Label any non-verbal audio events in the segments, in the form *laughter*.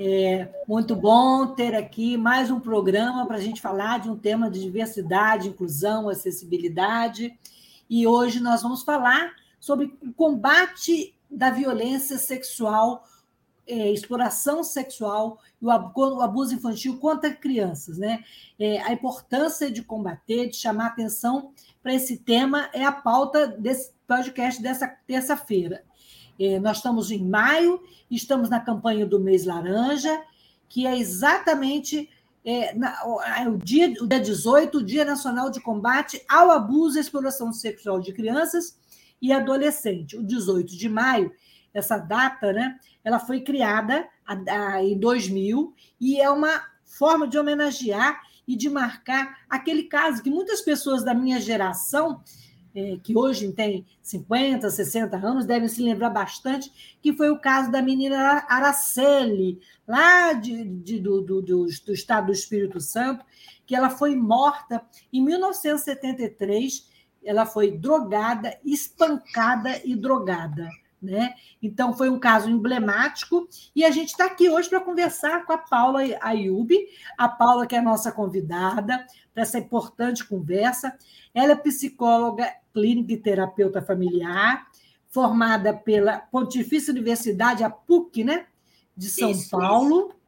É muito bom ter aqui mais um programa para a gente falar de um tema de diversidade, inclusão, acessibilidade. E hoje nós vamos falar sobre o combate da violência sexual, é, exploração sexual e o abuso infantil contra crianças. Né? É, a importância de combater, de chamar atenção para esse tema é a pauta desse podcast dessa terça-feira. É, nós estamos em maio, estamos na campanha do mês laranja, que é exatamente é, na, o, dia, o dia 18, o Dia Nacional de Combate ao Abuso e Exploração Sexual de Crianças e Adolescentes. O 18 de maio, essa data, né, ela foi criada a, a, em 2000 e é uma forma de homenagear e de marcar aquele caso que muitas pessoas da minha geração que hoje tem 50, 60 anos, devem se lembrar bastante, que foi o caso da menina Araceli, lá de, de do, do, do, do estado do Espírito Santo, que ela foi morta em 1973, ela foi drogada, espancada e drogada. Né? Então, foi um caso emblemático e a gente está aqui hoje para conversar com a Paula Ayub, a Paula, que é a nossa convidada para essa importante conversa. Ela é psicóloga clínica e terapeuta familiar, formada pela Pontifícia Universidade, a PUC, né? de São isso, Paulo. Isso.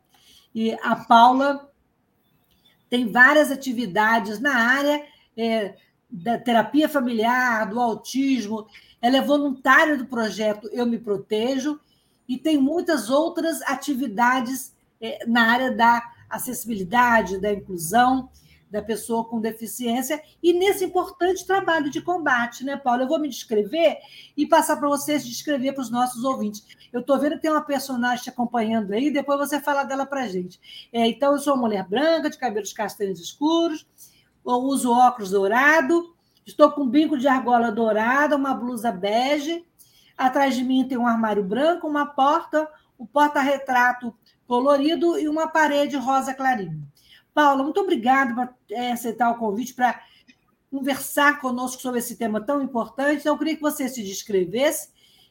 E a Paula tem várias atividades na área é, da terapia familiar, do autismo ela é voluntária do projeto Eu Me Protejo e tem muitas outras atividades é, na área da acessibilidade, da inclusão da pessoa com deficiência e nesse importante trabalho de combate, né, Paulo? Eu vou me descrever e passar para vocês descrever para os nossos ouvintes. Eu estou vendo que tem uma personagem te acompanhando aí, depois você fala dela para a gente. É, então, eu sou uma mulher branca, de cabelos castanhos escuros, uso óculos dourado, Estou com um bico de argola dourada, uma blusa bege. Atrás de mim tem um armário branco, uma porta, um porta-retrato colorido e uma parede rosa clarinho. Paula, muito obrigada por é, aceitar o convite para conversar conosco sobre esse tema tão importante. Então, eu queria que você se descrevesse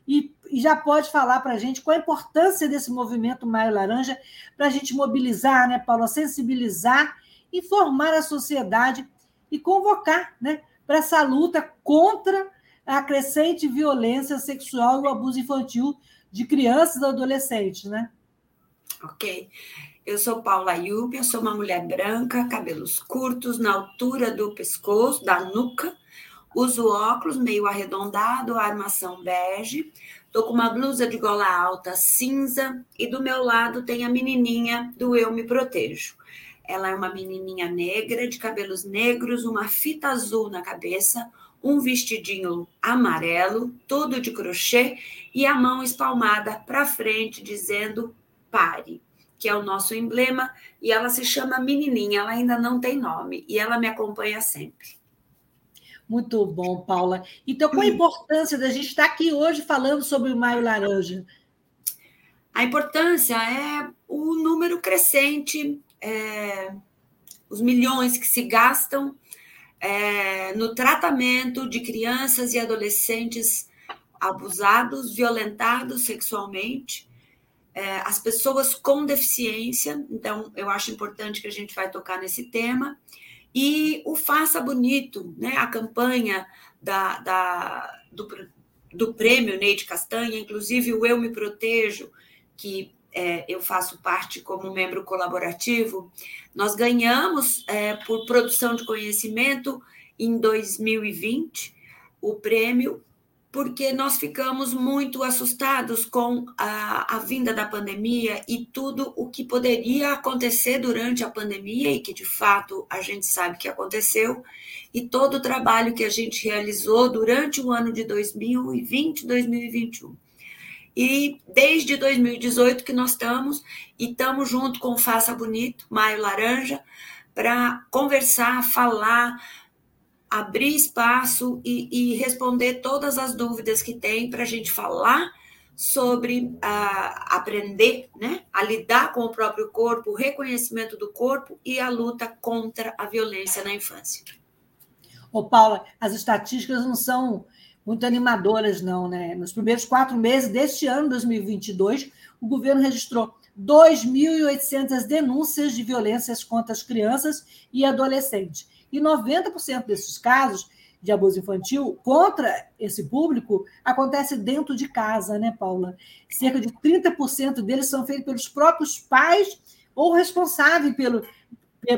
e, e já pode falar para a gente qual a importância desse movimento Maio Laranja para a gente mobilizar, né, Paula, sensibilizar, informar a sociedade e convocar né, para essa luta contra a crescente violência sexual e o abuso infantil de crianças e adolescentes, né? Ok. Eu sou Paula Ayub, eu sou uma mulher branca, cabelos curtos, na altura do pescoço, da nuca, uso óculos meio arredondado, armação bege, Estou com uma blusa de gola alta cinza e do meu lado tem a menininha do Eu Me Protejo. Ela é uma menininha negra, de cabelos negros, uma fita azul na cabeça, um vestidinho amarelo, todo de crochê e a mão espalmada para frente, dizendo pare, que é o nosso emblema, e ela se chama Menininha, ela ainda não tem nome, e ela me acompanha sempre. Muito bom, Paula. Então, qual a hum. importância da gente estar aqui hoje falando sobre o Maio Laranja? A importância é o número crescente é, os milhões que se gastam é, no tratamento de crianças e adolescentes abusados, violentados sexualmente, é, as pessoas com deficiência. Então, eu acho importante que a gente vai tocar nesse tema. E o Faça Bonito, né, a campanha da, da do, do prêmio Neide Castanha, inclusive o Eu Me Protejo, que é, eu faço parte como membro colaborativo, nós ganhamos é, por produção de conhecimento em 2020 o prêmio porque nós ficamos muito assustados com a, a, vinda da pandemia e tudo o que poderia acontecer durante a pandemia e que de fato a gente sabe que aconteceu, e todo o trabalho que a gente realizou durante o ano de 2020 2021. E desde 2018 que nós estamos, e estamos junto com Faça Bonito, Maio Laranja, para conversar, falar, abrir espaço e, e responder todas as dúvidas que tem para a gente falar sobre uh, aprender né, a lidar com o próprio corpo, o reconhecimento do corpo e a luta contra a violência na infância. Ô, Paula, as estatísticas não são muito animadoras, não, né? Nos primeiros quatro meses deste ano, 2022, o governo registrou 2.800 denúncias de violências contra as crianças e adolescentes e 90% desses casos de abuso infantil contra esse público acontece dentro de casa, né, Paula? Cerca de 30% deles são feitos pelos próprios pais ou responsáveis pelo,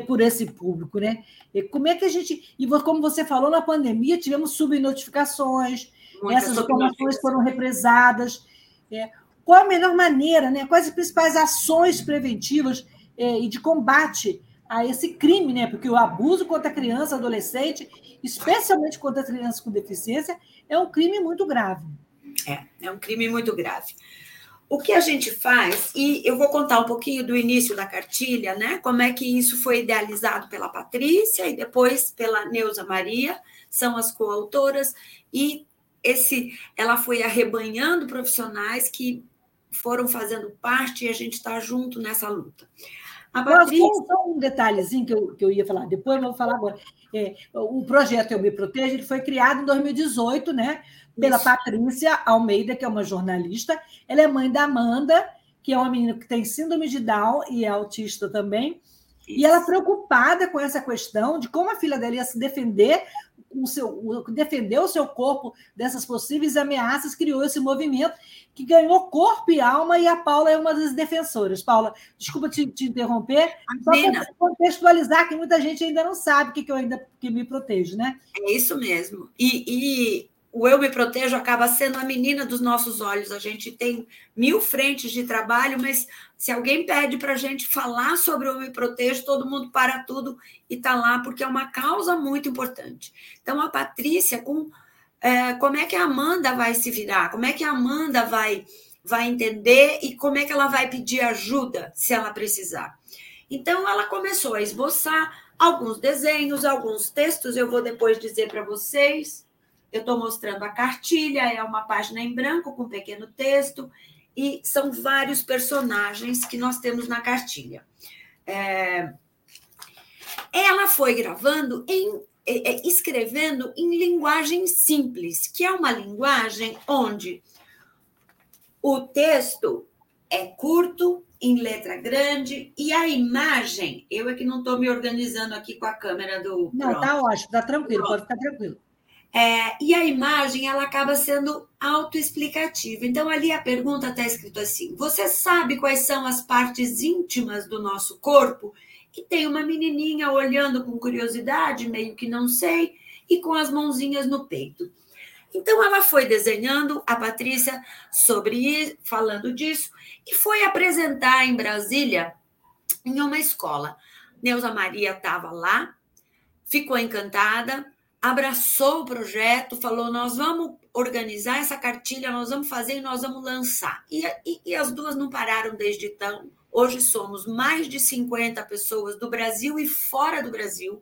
por esse público, né? E como é que a gente. E como você falou, na pandemia tivemos subnotificações, Muitas essas informações foram represadas. É, qual a melhor maneira, né? Quais as principais ações preventivas é, e de combate a esse crime, né? Porque o abuso contra criança, adolescente, especialmente contra crianças com deficiência, é um crime muito grave. É, é um crime muito grave. O que a gente faz, e eu vou contar um pouquinho do início da cartilha, né? Como é que isso foi idealizado pela Patrícia e depois pela Neuza Maria, são as coautoras, e esse ela foi arrebanhando profissionais que foram fazendo parte e a gente está junto nessa luta. A Patrícia... Só um detalhezinho que eu, que eu ia falar, depois eu vou falar agora. É, o projeto Eu Me Protejo ele foi criado em 2018, né? Pela Isso. Patrícia Almeida, que é uma jornalista. Ela é mãe da Amanda, que é uma menina que tem síndrome de Down e é autista também. Isso. E ela preocupada com essa questão de como a filha dela ia se defender o seu, defender o seu corpo dessas possíveis ameaças, criou esse movimento que ganhou corpo e alma, e a Paula é uma das defensoras. Paula, desculpa te, te interromper, só para contextualizar, que muita gente ainda não sabe o que, que eu ainda que me protejo, né? É isso mesmo. E, e o Eu Me Protejo acaba sendo a menina dos nossos olhos. A gente tem mil frentes de trabalho, mas se alguém pede para a gente falar sobre o Eu Me Protejo, todo mundo para tudo e está lá, porque é uma causa muito importante. Então, a Patrícia, com, é, como é que a Amanda vai se virar? Como é que a Amanda vai, vai entender e como é que ela vai pedir ajuda se ela precisar? Então, ela começou a esboçar alguns desenhos, alguns textos, eu vou depois dizer para vocês eu estou mostrando a cartilha, é uma página em branco com um pequeno texto, e são vários personagens que nós temos na cartilha. É... Ela foi gravando em é, é, escrevendo em linguagem simples, que é uma linguagem onde o texto é curto, em letra grande, e a imagem, eu é que não estou me organizando aqui com a câmera do. Não, tá ótimo, tá tranquilo, pode ficar tranquilo. É, e a imagem ela acaba sendo autoexplicativa. Então, ali a pergunta está escrito assim: Você sabe quais são as partes íntimas do nosso corpo? E tem uma menininha olhando com curiosidade, meio que não sei, e com as mãozinhas no peito. Então, ela foi desenhando, a Patrícia, sobre falando disso, e foi apresentar em Brasília, em uma escola. Neuza Maria estava lá, ficou encantada, abraçou o projeto, falou: nós vamos organizar essa cartilha, nós vamos fazer e nós vamos lançar. E, e, e, as duas não pararam desde então. Hoje somos mais de 50 pessoas do Brasil e fora do Brasil.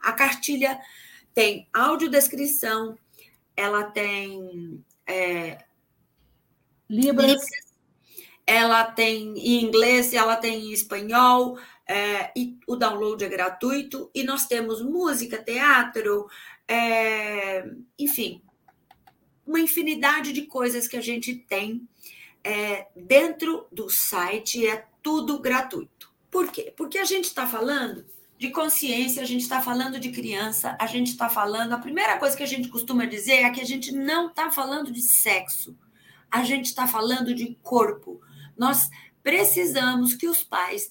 A cartilha tem audiodescrição, ela tem. É, Libras. Ela tem em inglês, ela tem em espanhol, é, e o download é gratuito, e nós temos música, teatro, é, enfim, uma infinidade de coisas que a gente tem é, dentro do site, é tudo gratuito. Por quê? Porque a gente está falando de consciência, a gente está falando de criança, a gente está falando. A primeira coisa que a gente costuma dizer é que a gente não está falando de sexo, a gente está falando de corpo. Nós precisamos que os pais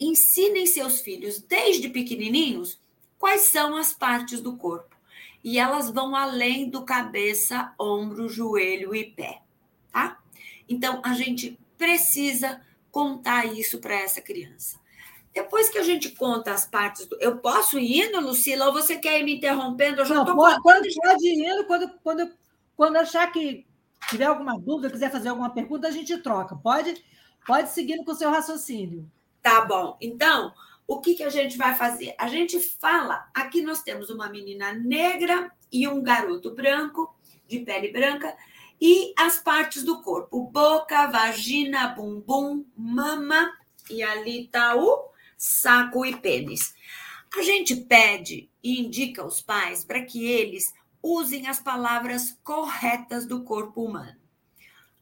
ensinem seus filhos desde pequenininhos quais são as partes do corpo. E elas vão além do cabeça, ombro, joelho e pé, tá? Então a gente precisa contar isso para essa criança. Depois que a gente conta as partes do. Eu posso ir indo, Lucila, ou você quer ir me interrompendo? Eu já estou pode, pode ir indo, quando, quando, quando achar que tiver alguma dúvida, quiser fazer alguma pergunta, a gente troca. Pode, pode seguir com o seu raciocínio. Tá bom. Então, o que, que a gente vai fazer? A gente fala. Aqui nós temos uma menina negra e um garoto branco, de pele branca, e as partes do corpo: boca, vagina, bumbum, mama, e ali está o saco e pênis. A gente pede e indica aos pais para que eles usem as palavras corretas do corpo humano.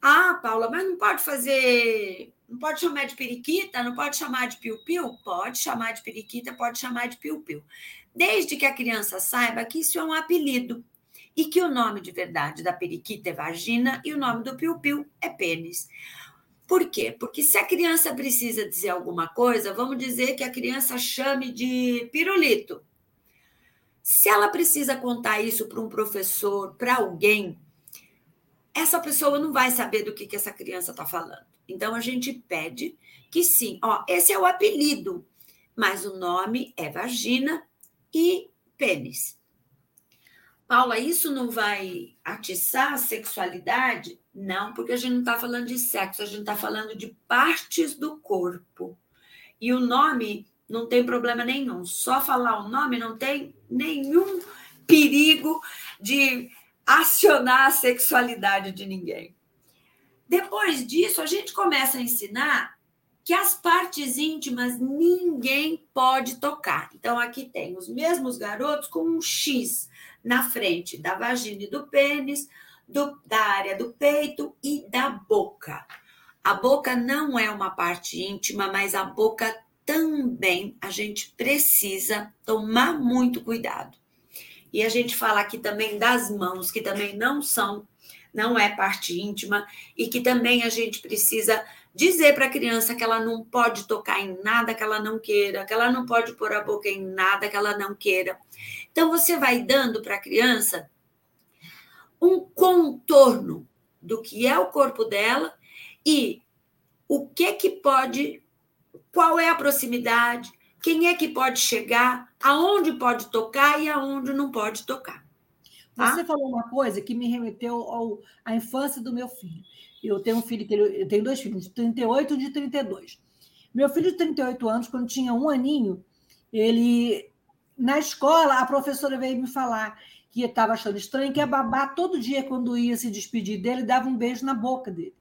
Ah, Paula, mas não pode fazer não pode chamar de periquita, não pode chamar de piu-piu? Pode chamar de periquita, pode chamar de piu-piu. Desde que a criança saiba que isso é um apelido e que o nome de verdade da periquita é vagina e o nome do piu-piu é pênis. Por quê? Porque se a criança precisa dizer alguma coisa, vamos dizer que a criança chame de pirulito. Se ela precisa contar isso para um professor, para alguém, essa pessoa não vai saber do que, que essa criança está falando. Então a gente pede que sim, ó, esse é o apelido, mas o nome é vagina e pênis. Paula, isso não vai atiçar a sexualidade? Não, porque a gente não está falando de sexo, a gente está falando de partes do corpo. E o nome não tem problema nenhum. Só falar o nome não tem nenhum perigo de acionar a sexualidade de ninguém. Depois disso, a gente começa a ensinar que as partes íntimas ninguém pode tocar. Então, aqui tem os mesmos garotos com um X na frente da vagina e do pênis, do, da área do peito e da boca. A boca não é uma parte íntima, mas a boca também a gente precisa tomar muito cuidado. E a gente fala aqui também das mãos, que também não são não é parte íntima e que também a gente precisa dizer para a criança que ela não pode tocar em nada que ela não queira, que ela não pode pôr a boca em nada que ela não queira. Então você vai dando para a criança um contorno do que é o corpo dela e o que que pode, qual é a proximidade, quem é que pode chegar, aonde pode tocar e aonde não pode tocar. Tá? Você falou uma coisa que me remeteu ao, à infância do meu filho. Eu tenho um filho que ele, eu tenho dois filhos, de 38 e de 32. Meu filho de 38 anos, quando tinha um aninho, ele na escola a professora veio me falar que estava achando estranho que a babá todo dia quando ia se despedir dele dava um beijo na boca dele.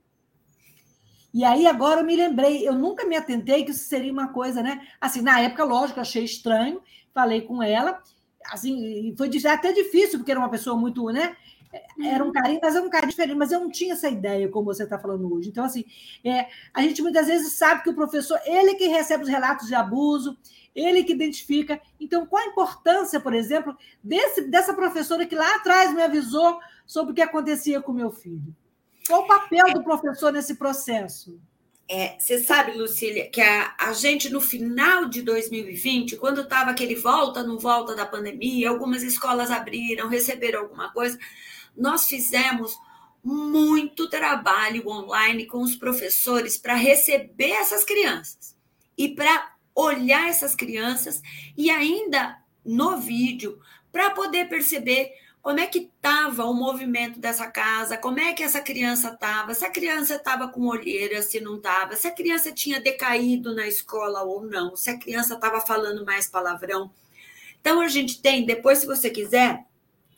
E aí agora eu me lembrei, eu nunca me atentei que isso seria uma coisa, né? Assim, na época, lógico, achei estranho, falei com ela assim, foi até difícil, porque era uma pessoa muito, né? Era um uhum. carinho, mas era um carinho diferente, mas eu não tinha essa ideia, como você está falando hoje. Então, assim, é, a gente muitas vezes sabe que o professor, ele que recebe os relatos de abuso, ele que identifica. Então, qual a importância, por exemplo, desse, dessa professora que lá atrás me avisou sobre o que acontecia com meu filho? Qual o papel do professor nesse processo? É, você sabe, Lucília, que a, a gente, no final de 2020, quando estava aquele volta, não volta da pandemia, algumas escolas abriram, receberam alguma coisa, nós fizemos muito trabalho online com os professores para receber essas crianças e para olhar essas crianças e ainda no vídeo para poder perceber como é que estava o movimento dessa casa, como é que essa criança estava, se a criança estava com olheira, se não estava, se a criança tinha decaído na escola ou não, se a criança estava falando mais palavrão. Então a gente tem, depois se você quiser,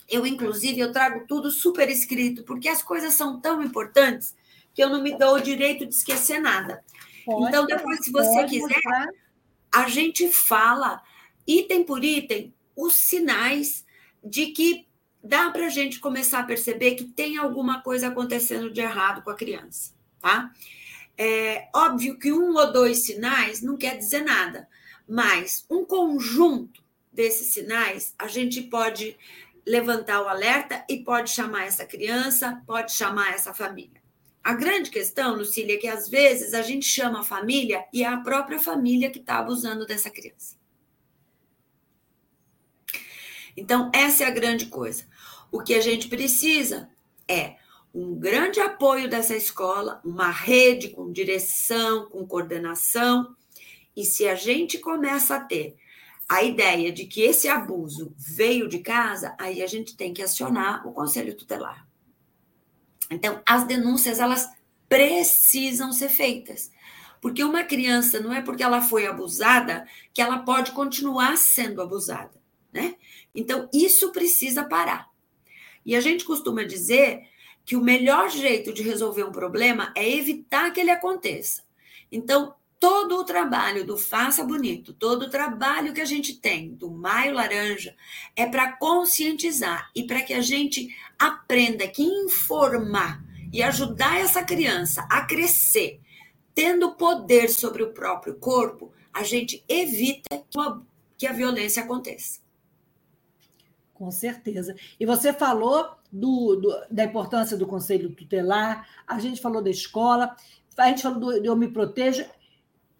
eu inclusive eu trago tudo super escrito, porque as coisas são tão importantes que eu não me dou o direito de esquecer nada. Pode, então depois se você quiser, a gente fala item por item os sinais de que dá para a gente começar a perceber que tem alguma coisa acontecendo de errado com a criança, tá? É óbvio que um ou dois sinais não quer dizer nada, mas um conjunto desses sinais a gente pode levantar o alerta e pode chamar essa criança, pode chamar essa família. a grande questão, Lucília, é que às vezes a gente chama a família e é a própria família que está abusando dessa criança. Então, essa é a grande coisa. O que a gente precisa é um grande apoio dessa escola, uma rede com direção, com coordenação. E se a gente começa a ter a ideia de que esse abuso veio de casa, aí a gente tem que acionar o conselho tutelar. Então, as denúncias elas precisam ser feitas. Porque uma criança não é porque ela foi abusada que ela pode continuar sendo abusada, né? Então, isso precisa parar. E a gente costuma dizer que o melhor jeito de resolver um problema é evitar que ele aconteça. Então, todo o trabalho do Faça Bonito, todo o trabalho que a gente tem do Maio Laranja é para conscientizar e para que a gente aprenda que informar e ajudar essa criança a crescer, tendo poder sobre o próprio corpo, a gente evita que a violência aconteça. Com certeza. E você falou do, do, da importância do conselho tutelar, a gente falou da escola, a gente falou do, do Eu Me Proteja.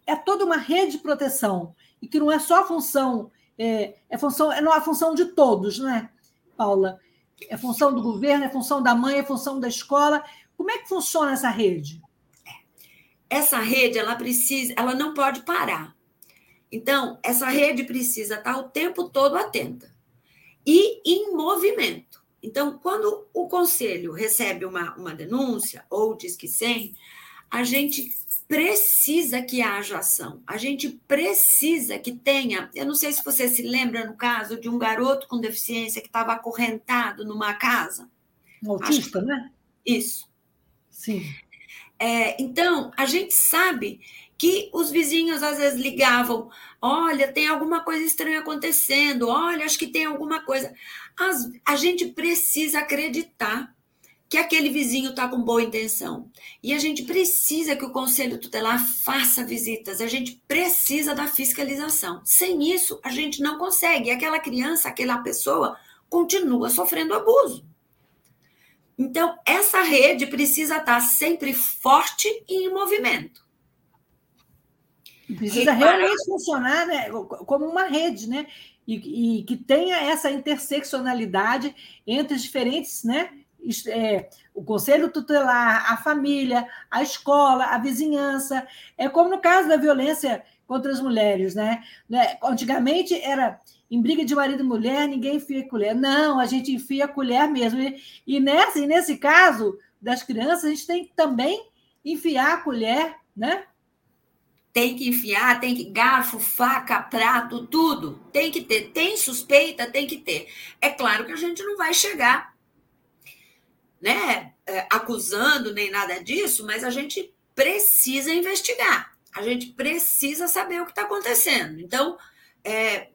É toda uma rede de proteção, e que não é só função, é, é função, é a função de todos, né, Paula? É função do governo, é função da mãe, é função da escola. Como é que funciona essa rede? Essa rede, ela precisa, ela não pode parar. Então, essa rede precisa estar o tempo todo atenta e em movimento. Então, quando o conselho recebe uma, uma denúncia ou diz que sim, a gente precisa que haja ação. A gente precisa que tenha. Eu não sei se você se lembra no caso de um garoto com deficiência que estava acorrentado numa casa. Um autista, Acho... né? Isso. Sim. É, então, a gente sabe que os vizinhos às vezes ligavam: olha, tem alguma coisa estranha acontecendo, olha, acho que tem alguma coisa. As, a gente precisa acreditar que aquele vizinho está com boa intenção. E a gente precisa que o conselho tutelar faça visitas, a gente precisa da fiscalização. Sem isso, a gente não consegue. Aquela criança, aquela pessoa, continua sofrendo abuso. Então, essa rede precisa estar sempre forte e em movimento. Precisa realmente funcionar né, como uma rede, né? E, e, que tenha essa interseccionalidade entre os diferentes, né? É, o conselho tutelar, a família, a escola, a vizinhança. É como no caso da violência contra as mulheres, né? né? Antigamente era em briga de marido e mulher, ninguém enfia colher. Não, a gente enfia a colher mesmo. E, e, nessa, e nesse caso das crianças, a gente tem que também enfiar a colher, né? Tem que enfiar, tem que garfo, faca, prato, tudo. Tem que ter. Tem suspeita, tem que ter. É claro que a gente não vai chegar, né, é, acusando nem nada disso, mas a gente precisa investigar. A gente precisa saber o que está acontecendo. Então, é,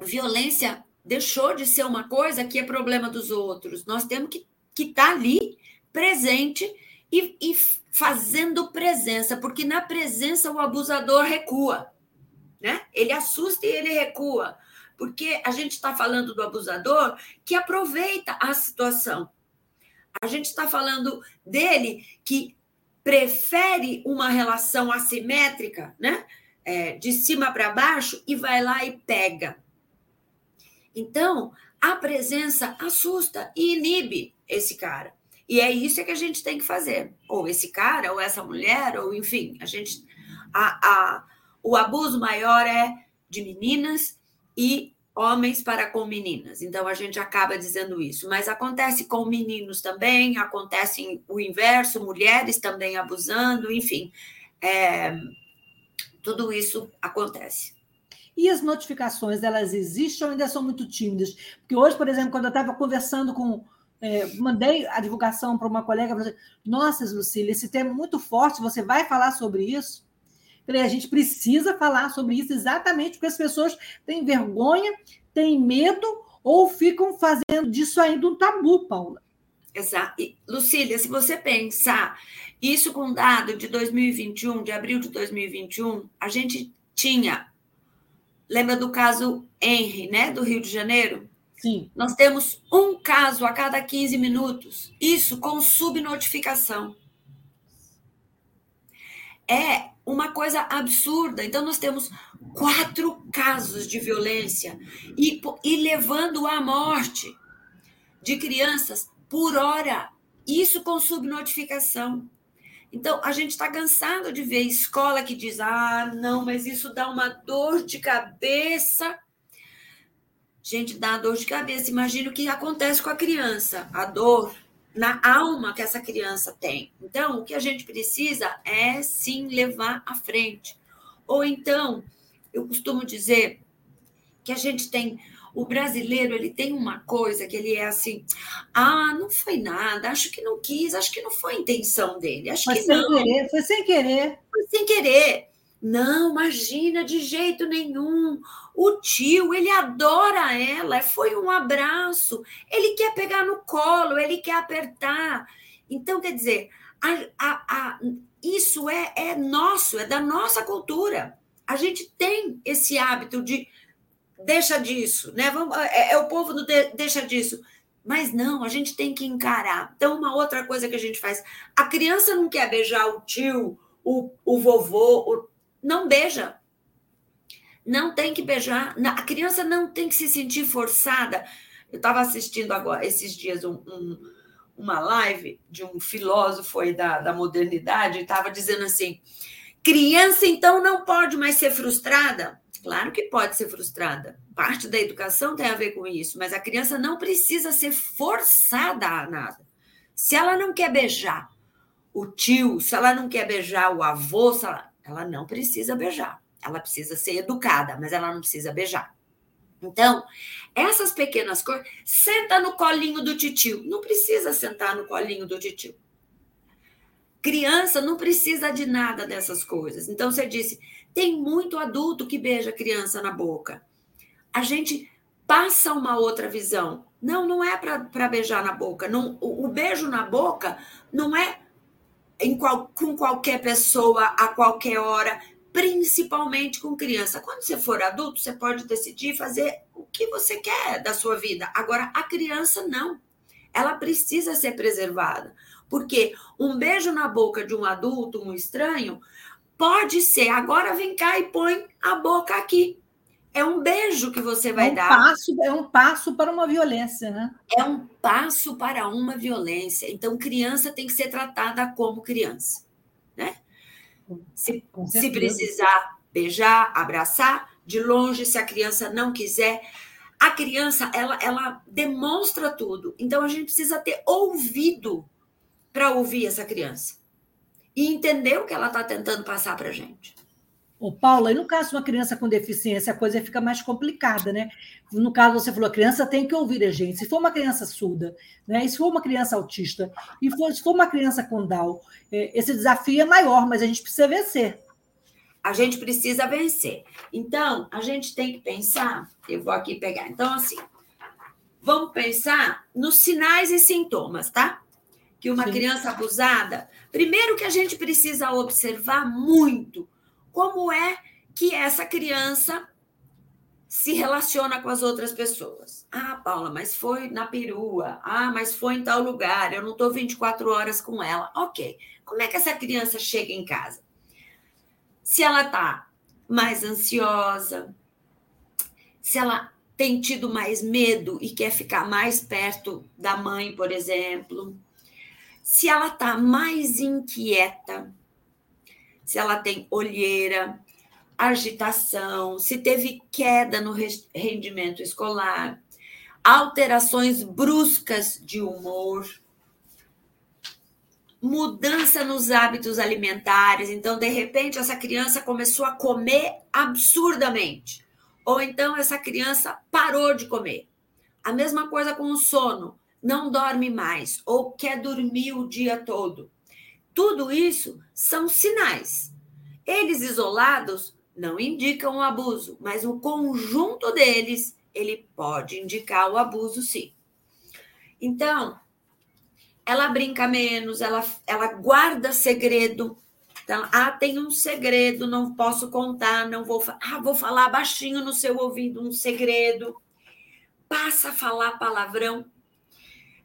violência deixou de ser uma coisa que é problema dos outros. Nós temos que estar tá ali, presente e, e fazendo presença, porque na presença o abusador recua, né? Ele assusta e ele recua, porque a gente está falando do abusador que aproveita a situação. A gente está falando dele que prefere uma relação assimétrica, né? É, de cima para baixo e vai lá e pega. Então, a presença assusta e inibe esse cara. E é isso que a gente tem que fazer. Ou esse cara, ou essa mulher, ou enfim, a gente. A, a, o abuso maior é de meninas e homens para com meninas. Então a gente acaba dizendo isso. Mas acontece com meninos também, acontece o inverso, mulheres também abusando, enfim. É, tudo isso acontece. E as notificações, elas existem ou ainda são muito tímidas? Porque hoje, por exemplo, quando eu estava conversando com é, mandei a divulgação para uma colega, falei, nossa, Lucília, esse tema é muito forte, você vai falar sobre isso? Falei, a gente precisa falar sobre isso exatamente porque as pessoas têm vergonha, têm medo ou ficam fazendo disso ainda um tabu, Paula. Exato. E, Lucília, se você pensar isso com dado de 2021, de abril de 2021, a gente tinha, lembra do caso Henry, né, do Rio de Janeiro? Sim. Nós temos um caso a cada 15 minutos. Isso com subnotificação. é uma coisa absurda. Então, nós temos quatro casos de violência e, e levando à morte de crianças por hora. Isso com subnotificação. Então, a gente está cansado de ver escola que diz: ah, não, mas isso dá uma dor de cabeça. Gente, dá dor de cabeça. Imagina o que acontece com a criança, a dor na alma que essa criança tem. Então, o que a gente precisa é sim levar à frente. Ou então, eu costumo dizer que a gente tem o brasileiro ele tem uma coisa que ele é assim, ah, não foi nada, acho que não quis, acho que não foi intenção dele, acho foi que sem não. Querer, foi sem querer. Foi sem querer. Não, imagina, de jeito nenhum. O tio, ele adora ela, foi um abraço. Ele quer pegar no colo, ele quer apertar. Então, quer dizer, a, a, a, isso é, é nosso, é da nossa cultura. A gente tem esse hábito de deixa disso, né? Vamos, é, é o povo do de, deixa disso. Mas não, a gente tem que encarar. Então, uma outra coisa que a gente faz: a criança não quer beijar o tio, o, o vovô, o, não beija. Não tem que beijar. A criança não tem que se sentir forçada. Eu estava assistindo agora, esses dias, um, um, uma live de um filósofo aí da, da modernidade, estava dizendo assim: criança, então, não pode mais ser frustrada. Claro que pode ser frustrada. Parte da educação tem a ver com isso, mas a criança não precisa ser forçada a nada. Se ela não quer beijar o tio, se ela não quer beijar o avô, ela, ela não precisa beijar. Ela precisa ser educada, mas ela não precisa beijar. Então, essas pequenas coisas. Senta no colinho do titio. Não precisa sentar no colinho do titio. Criança não precisa de nada dessas coisas. Então, você disse: tem muito adulto que beija criança na boca. A gente passa uma outra visão. Não, não é para beijar na boca. Não, o, o, beijo na boca não é qual, com qualquer pessoa, a qualquer hora, principalmente com criança. Quando você for adulto, você pode decidir fazer o que você quer da sua vida. Agora, a criança não. Ela precisa ser preservada. Porque um beijo na boca de um adulto, um estranho, pode ser. Agora vem cá e põe a boca aqui. É um beijo que você vai é um dar. Passo, é um passo para uma violência, né? É um passo para uma violência. Então, criança tem que ser tratada como criança, né? Se, se precisar beijar, abraçar, de longe, se a criança não quiser. A criança, ela, ela demonstra tudo. Então, a gente precisa ter ouvido para ouvir essa criança e entender o que ela está tentando passar para a gente. Ô, Paula, e no caso de uma criança com deficiência, a coisa fica mais complicada, né? No caso, você falou, a criança tem que ouvir a gente. Se for uma criança surda, né? E se for uma criança autista, e for, se for uma criança com Down, é, esse desafio é maior, mas a gente precisa vencer. A gente precisa vencer. Então, a gente tem que pensar, eu vou aqui pegar. Então, assim, vamos pensar nos sinais e sintomas, tá? Que uma Sim. criança abusada, primeiro que a gente precisa observar muito como é que essa criança se relaciona com as outras pessoas. Ah, Paula, mas foi na perua. Ah, mas foi em tal lugar. Eu não estou 24 horas com ela. Ok. Como é que essa criança chega em casa? Se ela está mais ansiosa, se ela tem tido mais medo e quer ficar mais perto da mãe, por exemplo, se ela está mais inquieta, se ela tem olheira, agitação, se teve queda no rendimento escolar, alterações bruscas de humor, mudança nos hábitos alimentares. Então, de repente, essa criança começou a comer absurdamente. Ou então, essa criança parou de comer. A mesma coisa com o sono, não dorme mais ou quer dormir o dia todo. Tudo isso são sinais. Eles isolados não indicam o abuso, mas o conjunto deles ele pode indicar o abuso, sim. Então, ela brinca menos, ela, ela guarda segredo. Então, ah, tem um segredo, não posso contar, não vou, ah, vou falar baixinho no seu ouvido um segredo. Passa a falar palavrão.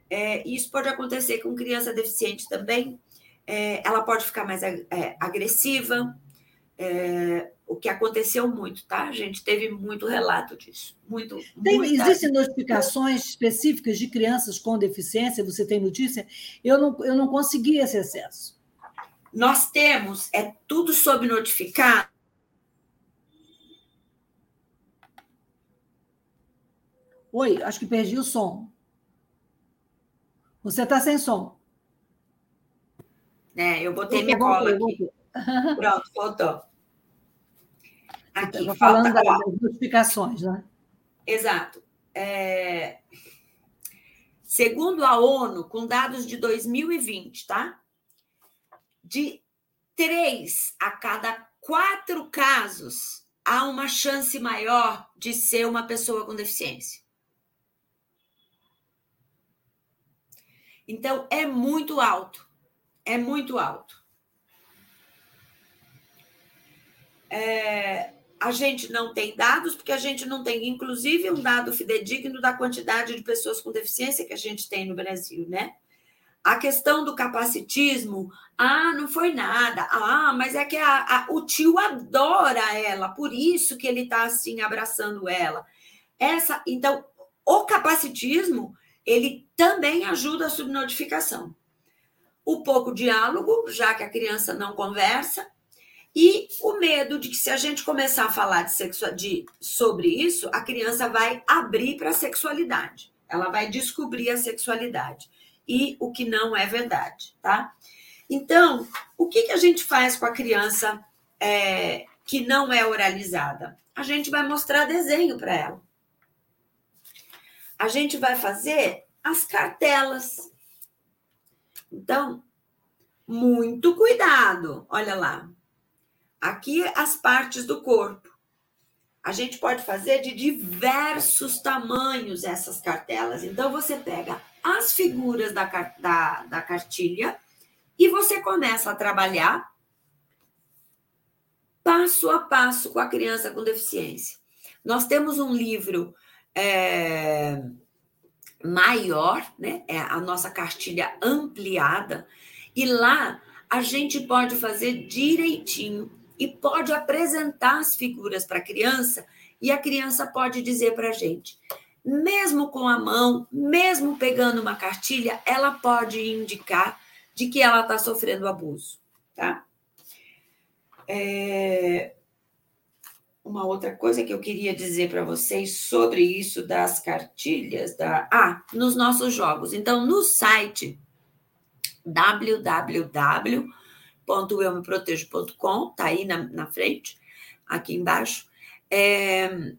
É, isso pode acontecer com criança deficiente também, é, ela pode ficar mais é, agressiva, é, o que aconteceu muito, tá? A gente teve muito relato disso. Muito, tem, Existem notificações específicas de crianças com deficiência? Você tem notícia? Eu não, eu não consegui esse acesso. Nós temos, é tudo sob notificar. Oi, acho que perdi o som. Você está sem som. É, eu botei minha cola aqui. *laughs* Pronto, voltou. Aqui, Estava falando das notificações, né? Exato. É... Segundo a ONU, com dados de 2020, tá? De três a cada quatro casos, há uma chance maior de ser uma pessoa com deficiência. Então, é muito alto. É muito alto. É, a gente não tem dados, porque a gente não tem, inclusive, um dado fidedigno da quantidade de pessoas com deficiência que a gente tem no Brasil, né? A questão do capacitismo, ah, não foi nada, ah, mas é que a, a, o tio adora ela, por isso que ele está assim abraçando ela. Essa, então, o capacitismo, ele também ajuda a subnotificação. O pouco diálogo, já que a criança não conversa, e o medo de que se a gente começar a falar de de, sobre isso, a criança vai abrir para a sexualidade. Ela vai descobrir a sexualidade. E o que não é verdade, tá? Então, o que, que a gente faz com a criança é, que não é oralizada? A gente vai mostrar desenho para ela. A gente vai fazer as cartelas. Então, muito cuidado. Olha lá. Aqui as partes do corpo. A gente pode fazer de diversos tamanhos essas cartelas. Então, você pega as figuras da, da, da cartilha e você começa a trabalhar passo a passo com a criança com deficiência. Nós temos um livro é, maior, né? É a nossa cartilha ampliada, e lá a gente pode fazer direitinho e pode apresentar as figuras para a criança e a criança pode dizer para a gente, mesmo com a mão, mesmo pegando uma cartilha, ela pode indicar de que ela está sofrendo abuso, tá? É... Uma outra coisa que eu queria dizer para vocês sobre isso das cartilhas, da ah, nos nossos jogos. Então, no site www www.eumeprotejo.com, tá aí na, na frente, aqui embaixo. É,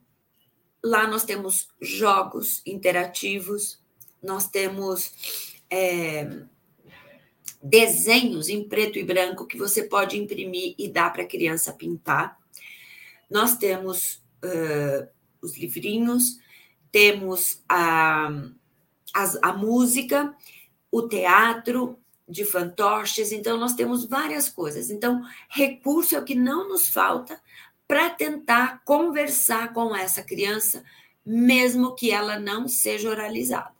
lá nós temos jogos interativos, nós temos é, desenhos em preto e branco que você pode imprimir e dar para a criança pintar. Nós temos uh, os livrinhos, temos a, a, a música, o teatro, de fantoches, então nós temos várias coisas. Então, recurso é o que não nos falta para tentar conversar com essa criança, mesmo que ela não seja oralizada.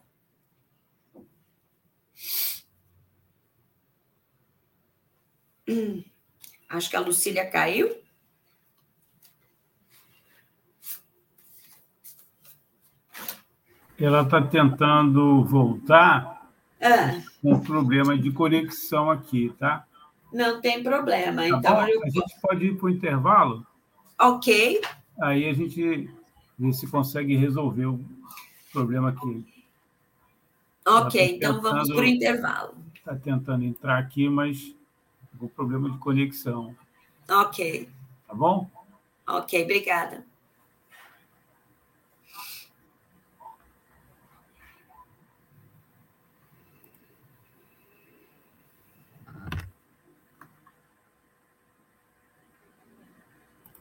Hum, acho que a Lucília caiu. Ela está tentando voltar. Ah um problema de conexão aqui, tá? Não tem problema. Tá então, eu... A gente pode ir para o intervalo? Ok. Aí a gente vê se consegue resolver o problema aqui. Ok, tá então vamos para o intervalo. Está tentando entrar aqui, mas o problema de conexão. Ok. Tá bom? Ok, obrigada.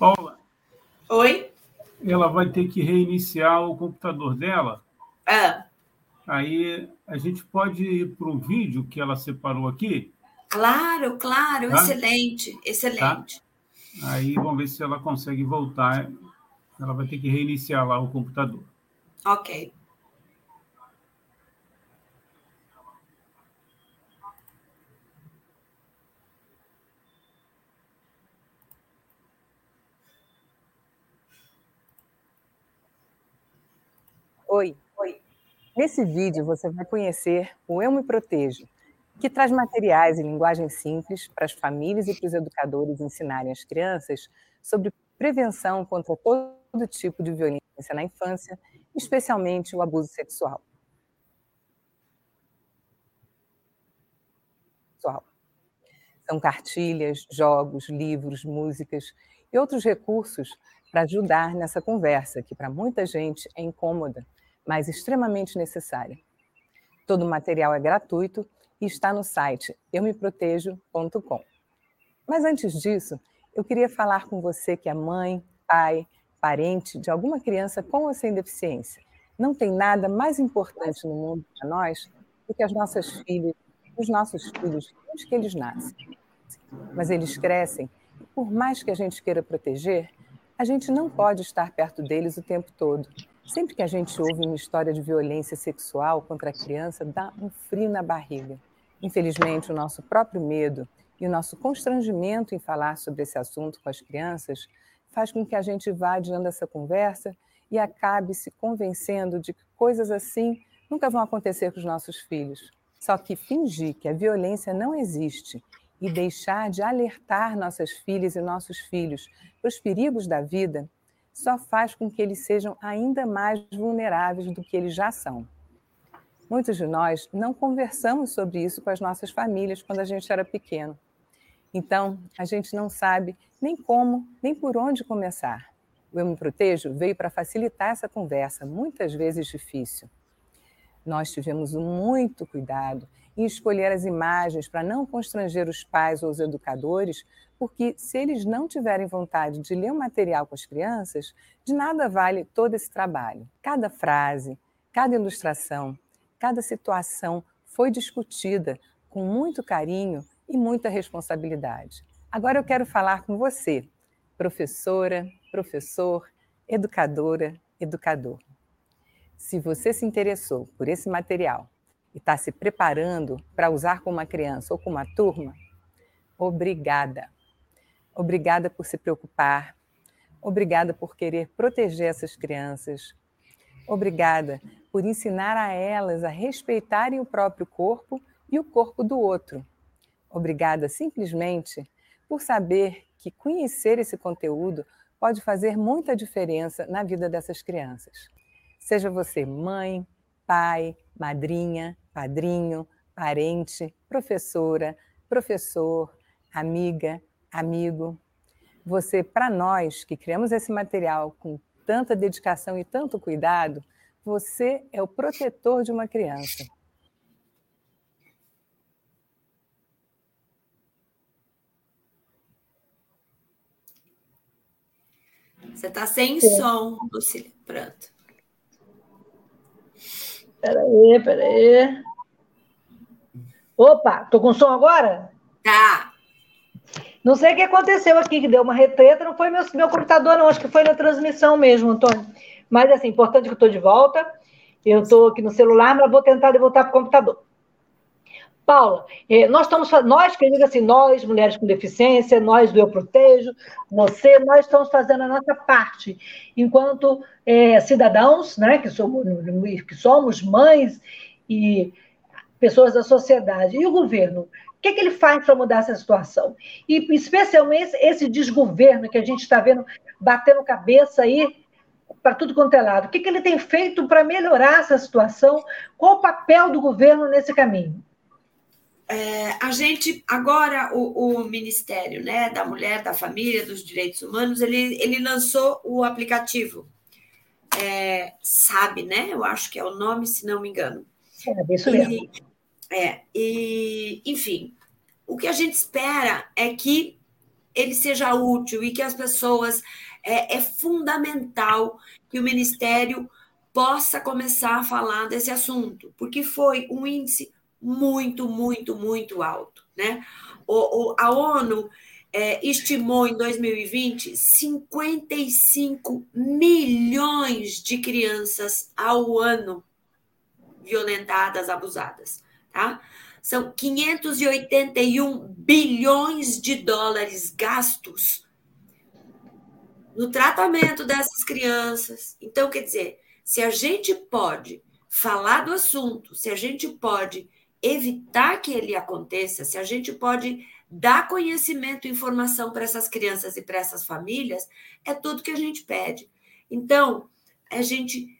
Paula. Oi? Ela vai ter que reiniciar o computador dela. Ah. Aí a gente pode ir para o vídeo que ela separou aqui? Claro, claro, tá? excelente, excelente. Tá? Aí vamos ver se ela consegue voltar. Ela vai ter que reiniciar lá o computador. Ok. Oi. Oi. Nesse vídeo você vai conhecer o Eu Me Protejo, que traz materiais em linguagem simples para as famílias e para os educadores ensinarem as crianças sobre prevenção contra todo tipo de violência na infância, especialmente o abuso sexual. São cartilhas, jogos, livros, músicas e outros recursos para ajudar nessa conversa, que para muita gente é incômoda mas extremamente necessária. Todo o material é gratuito e está no site eumeprotejo.com. Mas antes disso, eu queria falar com você que é mãe, pai, parente de alguma criança com ou sem deficiência. Não tem nada mais importante no mundo para nós do que as nossas filhas, os nossos filhos, desde que eles nascem. Mas eles crescem e, por mais que a gente queira proteger, a gente não pode estar perto deles o tempo todo. Sempre que a gente ouve uma história de violência sexual contra a criança, dá um frio na barriga. Infelizmente, o nosso próprio medo e o nosso constrangimento em falar sobre esse assunto com as crianças faz com que a gente vá adiando essa conversa e acabe se convencendo de que coisas assim nunca vão acontecer com os nossos filhos. Só que fingir que a violência não existe e deixar de alertar nossas filhas e nossos filhos para os perigos da vida só faz com que eles sejam ainda mais vulneráveis do que eles já são. Muitos de nós não conversamos sobre isso com as nossas famílias quando a gente era pequeno. Então, a gente não sabe nem como, nem por onde começar. O Eu Me Protejo veio para facilitar essa conversa, muitas vezes difícil. Nós tivemos muito cuidado em escolher as imagens para não constranger os pais ou os educadores, porque se eles não tiverem vontade de ler o material com as crianças, de nada vale todo esse trabalho. Cada frase, cada ilustração, cada situação foi discutida com muito carinho e muita responsabilidade. Agora eu quero falar com você, professora, professor, educadora, educador. Se você se interessou por esse material e está se preparando para usar com uma criança ou com uma turma, obrigada. Obrigada por se preocupar. Obrigada por querer proteger essas crianças. Obrigada por ensinar a elas a respeitarem o próprio corpo e o corpo do outro. Obrigada simplesmente por saber que conhecer esse conteúdo pode fazer muita diferença na vida dessas crianças. Seja você mãe, pai, madrinha, padrinho, parente, professora, professor, amiga, amigo. Você, para nós que criamos esse material com tanta dedicação e tanto cuidado, você é o protetor de uma criança. Você está sem som, Lucília. Pronto. Peraí, peraí. Opa, tô com som agora? Tá. Não sei o que aconteceu aqui, que deu uma retreta, não foi meu, meu computador, não, acho que foi na transmissão mesmo, Antônio. Mas, assim, importante que eu estou de volta. Eu estou aqui no celular, mas vou tentar voltar para o computador. Paula, é, nós estamos, nós, que eu digo assim, nós, mulheres com deficiência, nós do Eu Protejo, você, nós estamos fazendo a nossa parte, enquanto é, cidadãos, né, que somos, que somos mães e pessoas da sociedade. E o governo? O que, é que ele faz para mudar essa situação? E, especialmente, esse desgoverno que a gente está vendo batendo cabeça aí para tudo quanto é lado. O que, é que ele tem feito para melhorar essa situação? Qual o papel do governo nesse caminho? É, a gente agora o, o, Ministério né, da Mulher, da Família, dos Direitos Humanos, ele, ele lançou o aplicativo. É, sabe, né? Eu acho que é o nome, se não me engano. É, isso mesmo. E, é, e, enfim, o que a gente espera é que ele seja útil e que as pessoas. É, é fundamental que o Ministério possa começar a falar desse assunto, porque foi um índice muito, muito, muito alto. Né? O, o a ONU é, estimou em 2020 55 milhões de crianças ao ano violentadas, abusadas. Tá? São 581 bilhões de dólares gastos no tratamento dessas crianças. Então, quer dizer, se a gente pode falar do assunto, se a gente pode evitar que ele aconteça, se a gente pode dar conhecimento e informação para essas crianças e para essas famílias, é tudo que a gente pede. Então, a gente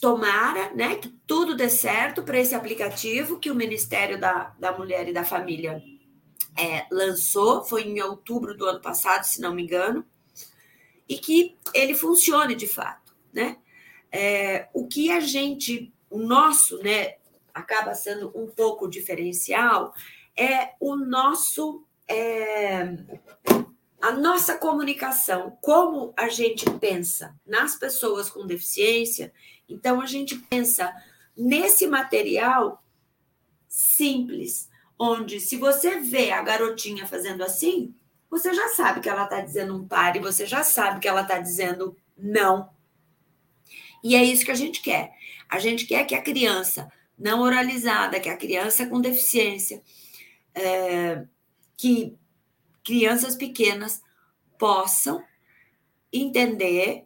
tomara né, que tudo dê certo para esse aplicativo que o Ministério da, da Mulher e da Família é, lançou, foi em outubro do ano passado, se não me engano, e que ele funcione de fato. Né? É, o que a gente, o nosso, né, acaba sendo um pouco diferencial é o nosso é, a nossa comunicação, como a gente pensa nas pessoas com deficiência. Então a gente pensa nesse material simples, onde se você vê a garotinha fazendo assim, você já sabe que ela está dizendo um pare, você já sabe que ela está dizendo não. E é isso que a gente quer. A gente quer que a criança não oralizada, que é a criança com deficiência, é, que crianças pequenas possam entender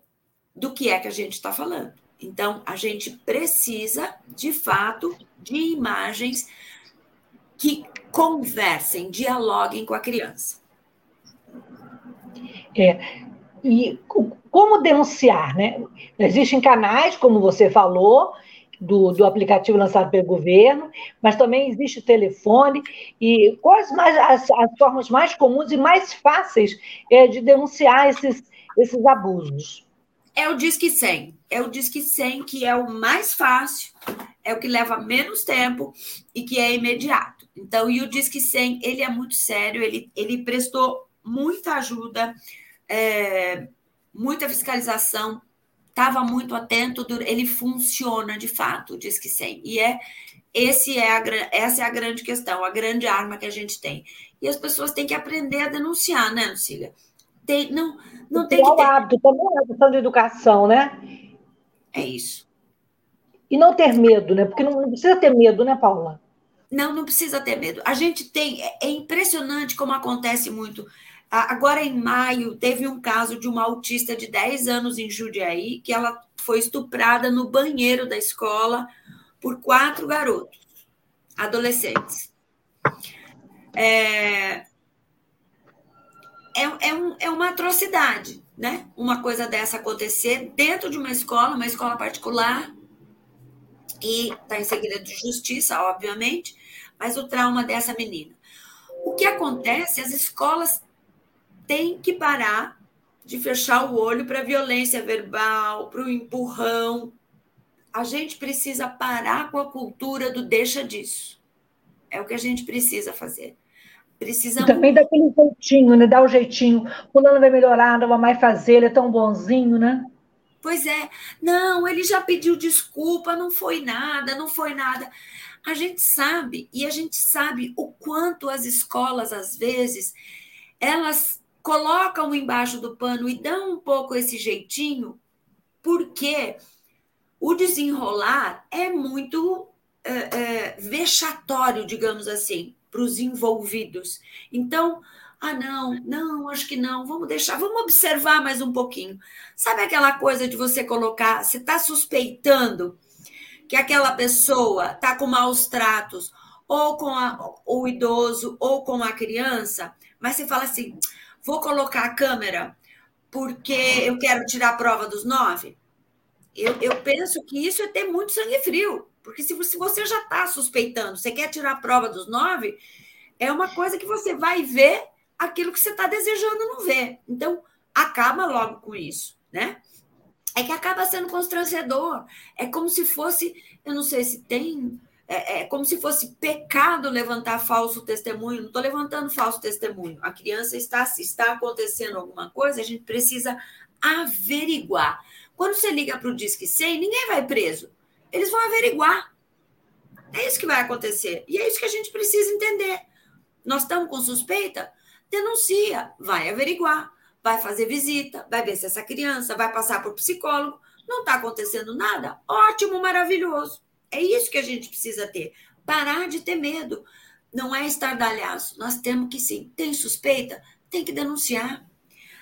do que é que a gente está falando. Então, a gente precisa, de fato, de imagens que conversem, dialoguem com a criança. É, e como denunciar, né? Existem canais, como você falou, do, do aplicativo lançado pelo governo, mas também existe o telefone. E quais mais, as, as formas mais comuns e mais fáceis é, de denunciar esses, esses abusos? É o Disque 100. É o Disque 100 que é o mais fácil, é o que leva menos tempo e que é imediato. Então, e o Disque 100, ele é muito sério, ele, ele prestou muita ajuda, é, muita fiscalização estava muito atento, ele funciona de fato, diz que sim. E é, esse é a, essa é a grande questão, a grande arma que a gente tem. E as pessoas têm que aprender a denunciar, né, Lucília? Tem, não, não tem que ter... hábito, também é questão de educação, né? É isso. E não ter medo, né? Porque não precisa ter medo, né, Paula? Não, não precisa ter medo. A gente tem. É, é impressionante como acontece muito. Agora, em maio, teve um caso de uma autista de 10 anos em Judiaí, que ela foi estuprada no banheiro da escola por quatro garotos, adolescentes. É, é, é, um, é uma atrocidade, né? Uma coisa dessa acontecer dentro de uma escola, uma escola particular, e está em segredo de justiça, obviamente, mas o trauma dessa menina. O que acontece? As escolas têm que parar de fechar o olho para a violência verbal, para o empurrão. A gente precisa parar com a cultura do deixa disso. É o que a gente precisa fazer. Precisamos... E também daquele jeitinho, né? Dá o um jeitinho. O fulano vai melhorar, não vai mais fazer, ele é tão bonzinho, né? Pois é. Não, ele já pediu desculpa, não foi nada, não foi nada. A gente sabe, e a gente sabe o quanto as escolas, às vezes, elas colocam embaixo do pano e dão um pouco esse jeitinho, porque o desenrolar é muito é, é, vexatório, digamos assim, para os envolvidos. Então, ah, não, não, acho que não, vamos deixar, vamos observar mais um pouquinho. Sabe aquela coisa de você colocar, você está suspeitando que aquela pessoa está com maus tratos, ou com a, o idoso, ou com a criança, mas você fala assim: vou colocar a câmera porque eu quero tirar a prova dos nove. Eu, eu penso que isso é ter muito sangue frio, porque se você, se você já está suspeitando, você quer tirar a prova dos nove, é uma coisa que você vai ver aquilo que você está desejando não ver. Então, acaba logo com isso, né? É que acaba sendo constrangedor. É como se fosse, eu não sei se tem, é, é como se fosse pecado levantar falso testemunho. Não estou levantando falso testemunho. A criança está, se está acontecendo alguma coisa, a gente precisa averiguar. Quando você liga para o Disque 100, ninguém vai preso. Eles vão averiguar. É isso que vai acontecer. E é isso que a gente precisa entender. Nós estamos com suspeita? denuncia, vai averiguar, vai fazer visita, vai ver se essa criança vai passar por psicólogo. Não está acontecendo nada? Ótimo, maravilhoso. É isso que a gente precisa ter. Parar de ter medo. Não é estardalhaço. Nós temos que sim. Tem suspeita? Tem que denunciar.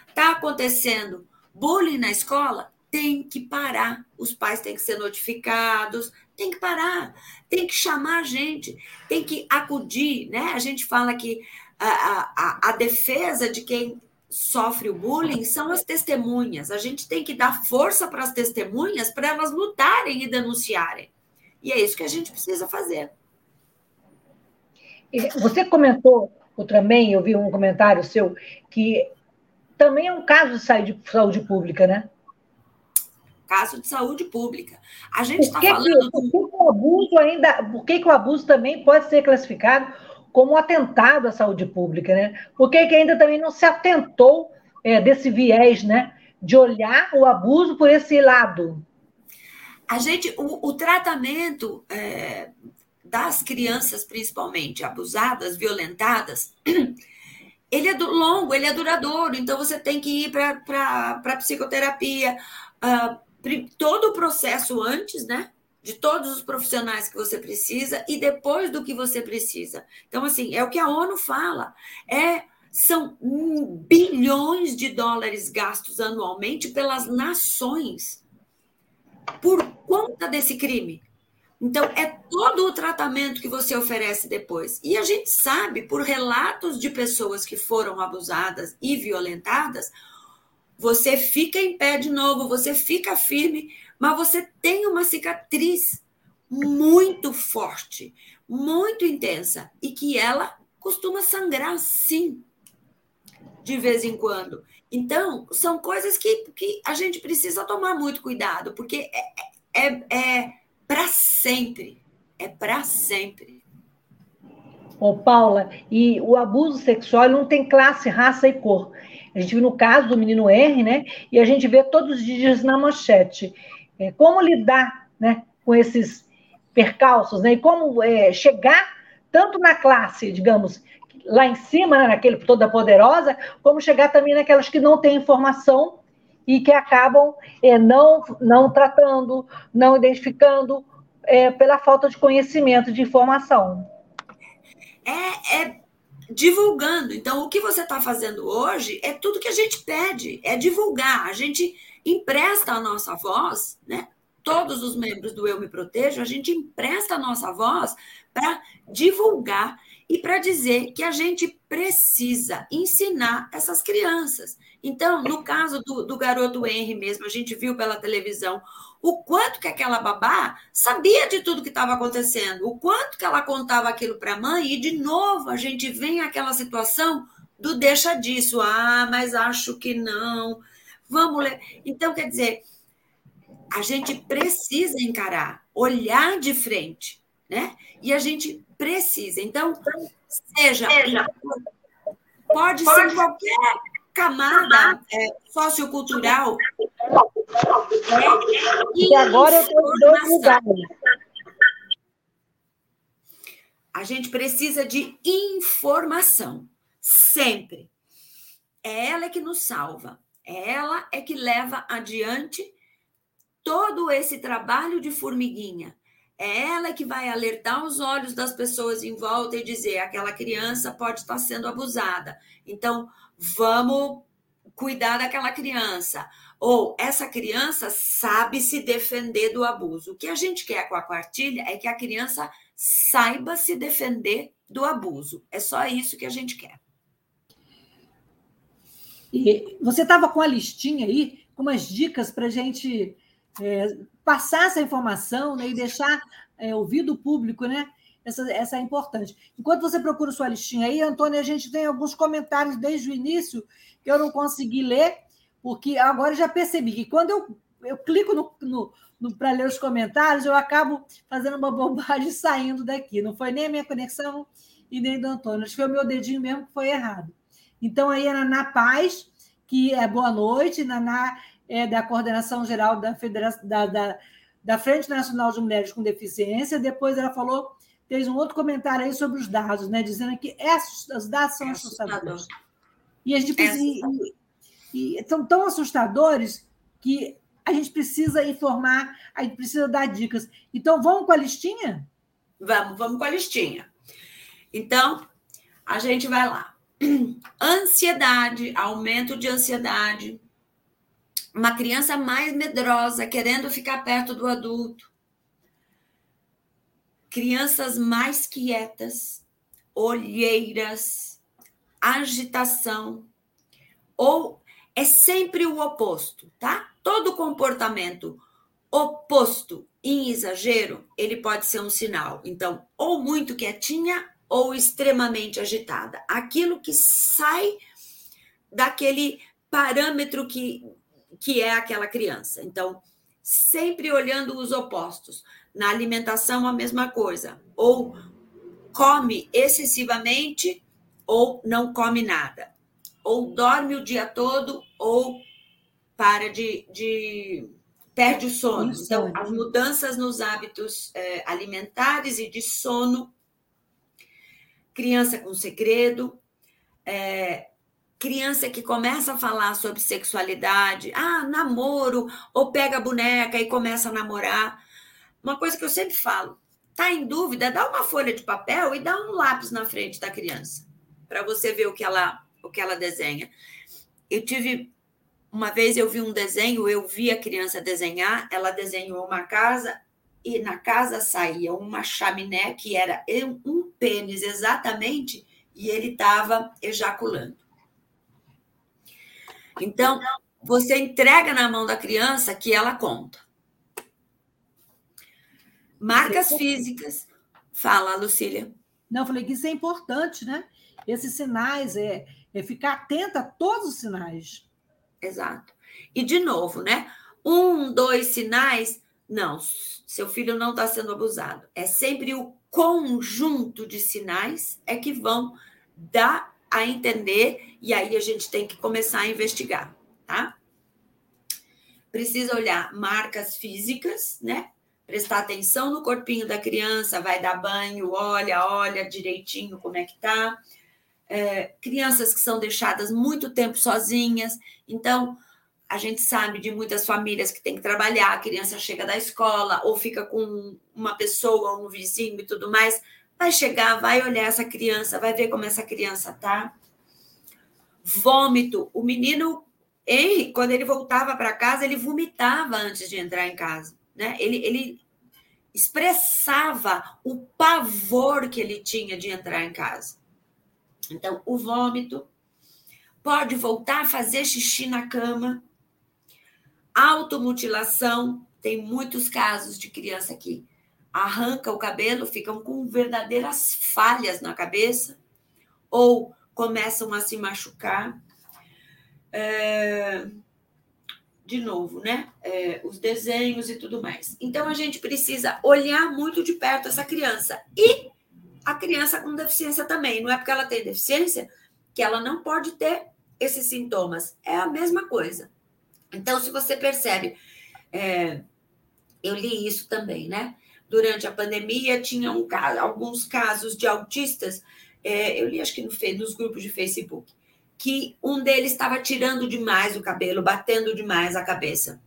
Está acontecendo bullying na escola? Tem que parar. Os pais têm que ser notificados, tem que parar, tem que chamar a gente, tem que acudir, né? A gente fala que a, a, a defesa de quem sofre o bullying são as testemunhas. A gente tem que dar força para as testemunhas para elas lutarem e denunciarem. E é isso que a gente precisa fazer. Você comentou também, eu vi um comentário seu, que também é um caso de saúde pública, né? Caso de saúde pública. A gente está falando. Que, por que, o abuso ainda. Por que, que o abuso também pode ser classificado como um atentado à saúde pública, né? Por que ainda também não se atentou é, desse viés, né? De olhar o abuso por esse lado? A gente, o, o tratamento é, das crianças, principalmente abusadas, violentadas, *clears throat* ele é do, longo, ele é duradouro, então você tem que ir para a psicoterapia, uh, todo o processo antes, né? de todos os profissionais que você precisa e depois do que você precisa. Então, assim, é o que a ONU fala. É são bilhões de dólares gastos anualmente pelas nações por conta desse crime. Então, é todo o tratamento que você oferece depois. E a gente sabe, por relatos de pessoas que foram abusadas e violentadas, você fica em pé de novo, você fica firme, mas você tem uma cicatriz muito forte, muito intensa, e que ela costuma sangrar sim, de vez em quando. Então, são coisas que, que a gente precisa tomar muito cuidado, porque é, é, é para sempre. É para sempre. Ô, Paula, e o abuso sexual não tem classe, raça e cor. A gente viu no caso do menino R, né? E a gente vê todos os dias na manchete. É, como lidar né, com esses percalços, né? E como é, chegar tanto na classe, digamos, lá em cima, né, naquele toda poderosa, como chegar também naquelas que não têm informação e que acabam é, não, não tratando, não identificando é, pela falta de conhecimento, de informação. É, é divulgando. Então, o que você está fazendo hoje é tudo que a gente pede, é divulgar. A gente empresta a nossa voz, né? Todos os membros do Eu Me Protejo, a gente empresta a nossa voz para divulgar e para dizer que a gente precisa ensinar essas crianças. Então, no caso do, do garoto Henry mesmo, a gente viu pela televisão o quanto que aquela babá sabia de tudo que estava acontecendo, o quanto que ela contava aquilo para a mãe, e de novo a gente vem àquela situação do deixa disso, ah, mas acho que não, vamos ler. Então, quer dizer, a gente precisa encarar, olhar de frente, né? E a gente precisa. Então, seja, pode, pode ser qualquer camada é, sociocultural. E agora eu tenho dois lugares. A gente precisa de informação, sempre. É ela que nos salva, é ela é que leva adiante todo esse trabalho de formiguinha. É ela que vai alertar os olhos das pessoas em volta e dizer: aquela criança pode estar sendo abusada. Então, vamos cuidar daquela criança. Ou essa criança sabe se defender do abuso. O que a gente quer com a quartilha é que a criança saiba se defender do abuso. É só isso que a gente quer. E você estava com a listinha aí, com umas dicas para a gente é, passar essa informação né, e deixar é, ouvir do público, né? Essa, essa é importante. Enquanto você procura sua listinha aí, Antônio, a gente tem alguns comentários desde o início que eu não consegui ler, porque agora já percebi que quando eu, eu clico no, no, no para ler os comentários, eu acabo fazendo uma *laughs* bobagem saindo daqui. Não foi nem a minha conexão e nem do Antônio. Acho que foi o meu dedinho mesmo que foi errado. Então, aí a Naná Paz, que é boa noite, Naná é da Coordenação Geral da, Federação, da, da, da Frente Nacional de Mulheres com Deficiência. Depois ela falou fez um outro comentário aí sobre os dados, né? Dizendo que é, os dados são é assustadores. E a gente precisa, é e, e, são tão assustadores que a gente precisa informar, a gente precisa dar dicas. Então, vamos com a listinha? Vamos, vamos com a listinha. Então, a gente vai lá. *clears throat* Ansiedade, aumento de ansiedade. Uma criança mais medrosa, querendo ficar perto do adulto crianças mais quietas, olheiras, agitação, ou é sempre o oposto, tá? Todo comportamento oposto em exagero, ele pode ser um sinal. Então, ou muito quietinha ou extremamente agitada. Aquilo que sai daquele parâmetro que, que é aquela criança. Então, sempre olhando os opostos. Na alimentação, a mesma coisa. Ou come excessivamente ou não come nada. Ou dorme o dia todo ou para de. de perde o sono. Então, as mudanças nos hábitos é, alimentares e de sono. Criança com segredo. É, criança que começa a falar sobre sexualidade, ah, namoro, ou pega a boneca e começa a namorar. Uma coisa que eu sempre falo: tá em dúvida, dá uma folha de papel e dá um lápis na frente da criança, para você ver o que ela o que ela desenha. Eu tive uma vez eu vi um desenho, eu vi a criança desenhar, ela desenhou uma casa e na casa saía uma chaminé que era um pênis exatamente e ele estava ejaculando. Então, você entrega na mão da criança que ela conta. Marcas físicas. Fala, Lucília. Não, eu falei que isso é importante, né? Esses sinais, é, é ficar atenta a todos os sinais. Exato. E, de novo, né? Um, dois sinais. Não, seu filho não está sendo abusado. É sempre o conjunto de sinais é que vão dar a entender e aí a gente tem que começar a investigar, tá? Precisa olhar marcas físicas, né? prestar atenção no corpinho da criança, vai dar banho, olha, olha direitinho como é que tá. É, crianças que são deixadas muito tempo sozinhas, então a gente sabe de muitas famílias que tem que trabalhar, a criança chega da escola ou fica com uma pessoa, um vizinho e tudo mais. Vai chegar, vai olhar essa criança, vai ver como essa criança tá. Vômito. O menino Henry, quando ele voltava para casa, ele vomitava antes de entrar em casa. Né? Ele, ele expressava o pavor que ele tinha de entrar em casa. Então, o vômito pode voltar a fazer xixi na cama, automutilação, tem muitos casos de criança que arranca o cabelo, ficam com verdadeiras falhas na cabeça, ou começam a se machucar. É, de novo, né? É, os desenhos e tudo mais. Então a gente precisa olhar muito de perto essa criança. E a criança com deficiência também. Não é porque ela tem deficiência que ela não pode ter esses sintomas. É a mesma coisa. Então, se você percebe, é, eu li isso também, né? Durante a pandemia, tinha um, alguns casos de autistas, é, eu li acho que no, nos grupos de Facebook, que um deles estava tirando demais o cabelo, batendo demais a cabeça.